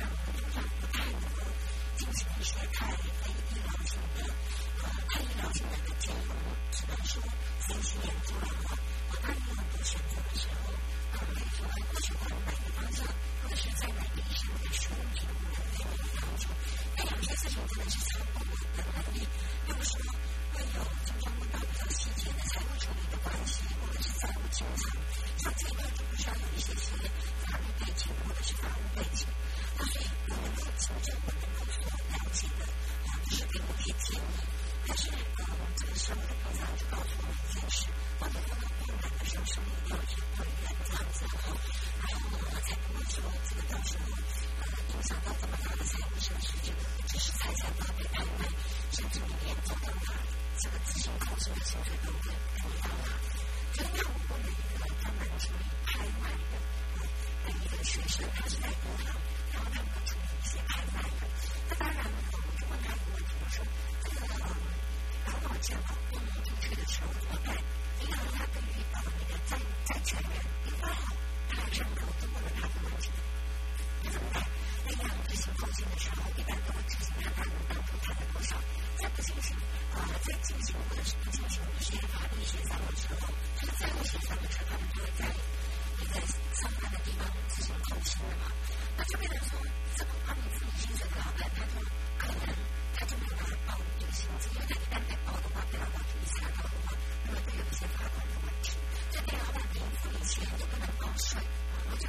上，通常不太能够进行一些太非医疗性的呃太医疗性的一个建议，只能说先去研究了哈。当你有很多选择的时候，呃，可以说或许往哪个方向，或者是在哪个医生的书评的给我的帮助。但有些事情真的是超过我的能力，有时候会有经常问到比较细节的财务处理的关系，或者是财务清偿，像这个就必须要有一些些法律背景或者是法务背景。那所以我能够求证我能够所了解的，啊，就是给我一些建议。但是呃，这个生活的菩萨就告诉我们一件事：当你碰到困难的时候，是一定要去对人这样子哈，然后呢，才不会说这个到时候呃影响到这么大的财务损失，这个只是财产发被拍卖，甚至你连走到哪，这个自行考试的薪水都会跟你到哪里。就像我问了一个专门处理拍卖的的一个学生，他是在银行，然后他们处理一些拍卖的。那当然了，我就问他一个问题，我说这个劳保健保不能出去的时候怎么办？银行它对于呃你的债债权人一块好，他还认可，我就问了他的问题，那怎么办？那银行执行扣钱的时候，一般在不进行呃在进行或者是不进行一些法律协商的时候，这个债务协商的时候，他们就会在你在上班的地方执行扣钱的嘛。那就变成说，这个帮你付你薪水的老板，他就可能他就没有办法报你这个薪资，因为他一旦被报的话，被老板局查到的话，那么会有一些罚款的问题。所以被老板给你付你钱，也不能报税。我就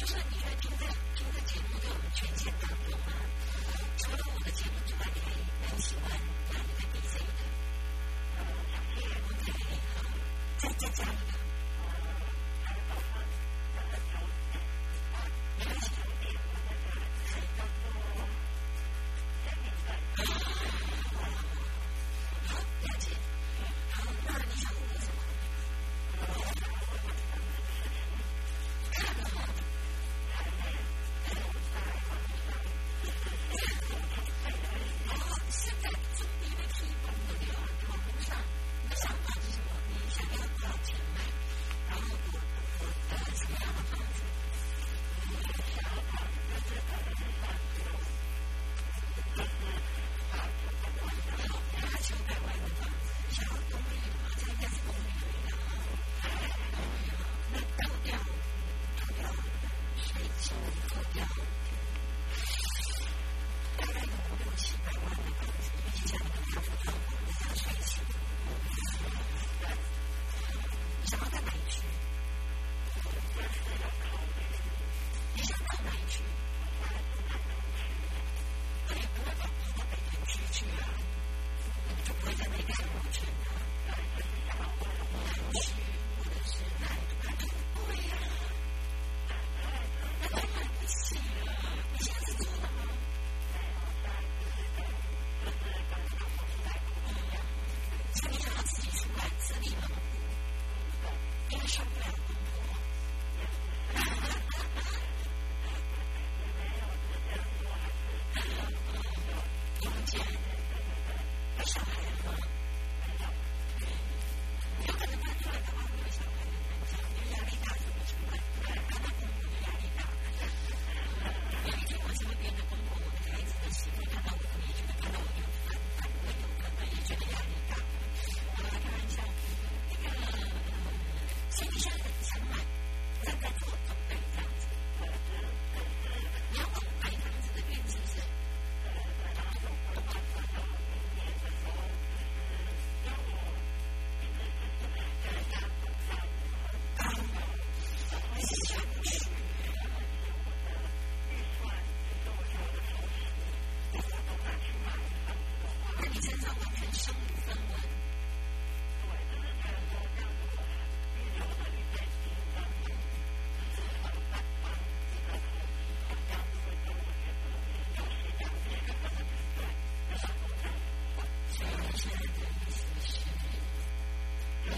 就是你觉得听这听这节目的权限当中啊，除了我的节目之外，你还蛮喜欢哪一个 DJ 的？呃，OK，好，在在家里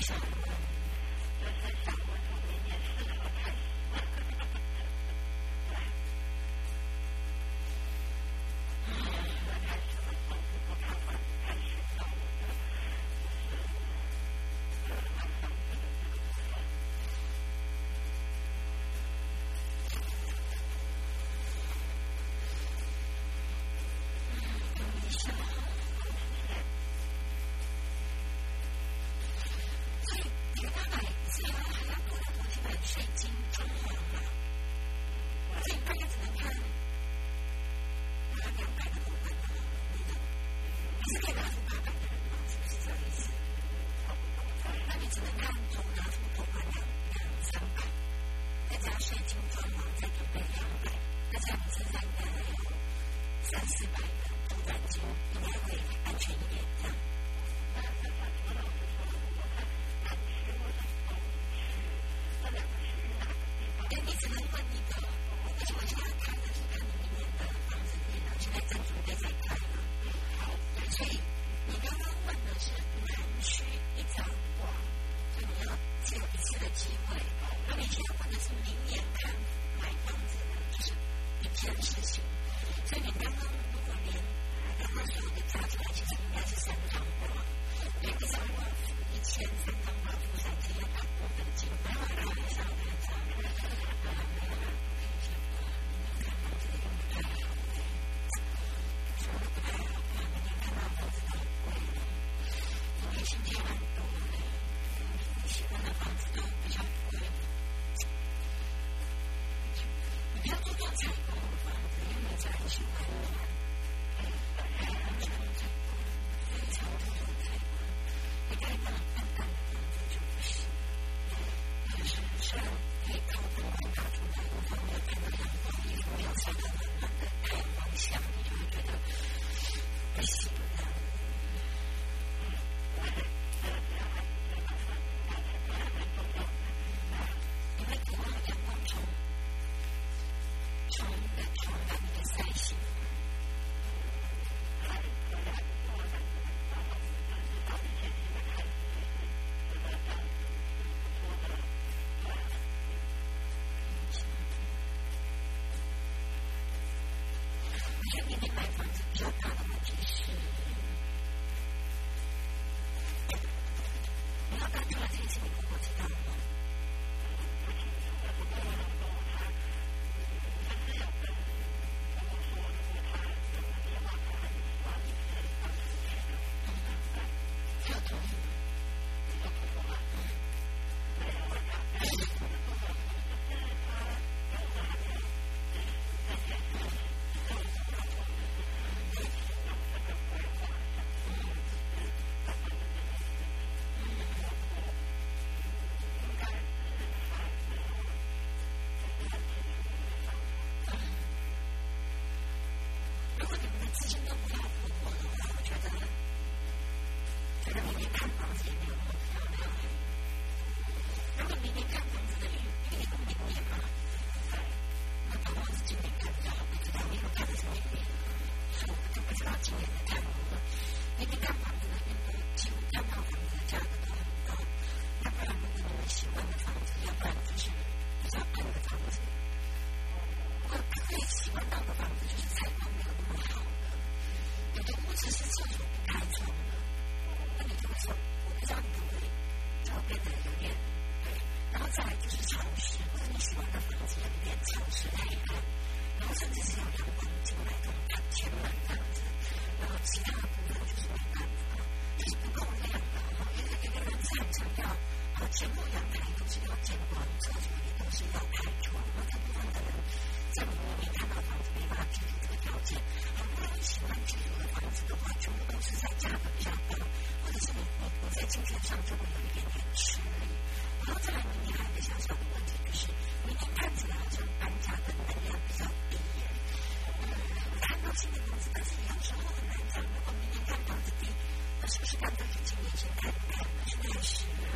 Thanks. 只能问一个，而且我？就是要看的是今年的房子，你后现在正准备在看呢。所以你刚刚问的是南区一场房，所以你要只一次的机会。那每天问的是明年看买房子的，就是一天的事情。所以。精神上就会有一点点迟疑。然后再来，明年还有一个小小的问题，就是明年看起来好像搬家的能量比较低耶。我看到新的房子，但是有时候很难讲，如果明年看房子低，那是不是干脆就今年先看一看，现在还迟了。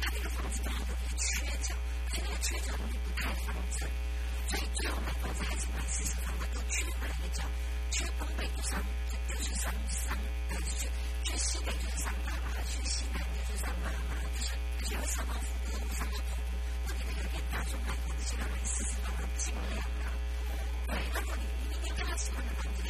他这个房子呢有缺角，所以那个缺角容不盖房子。所以最后买房子还是买四十方，它都缺哪一个角？缺东北就上，就是上上，是，缺缺西北就是上大马，缺西南就是上马马，就是只要上方符合上个图，那你那个店家就买房子，现在买四十方，尽量的。对，如果你你你跟他喜欢的房子。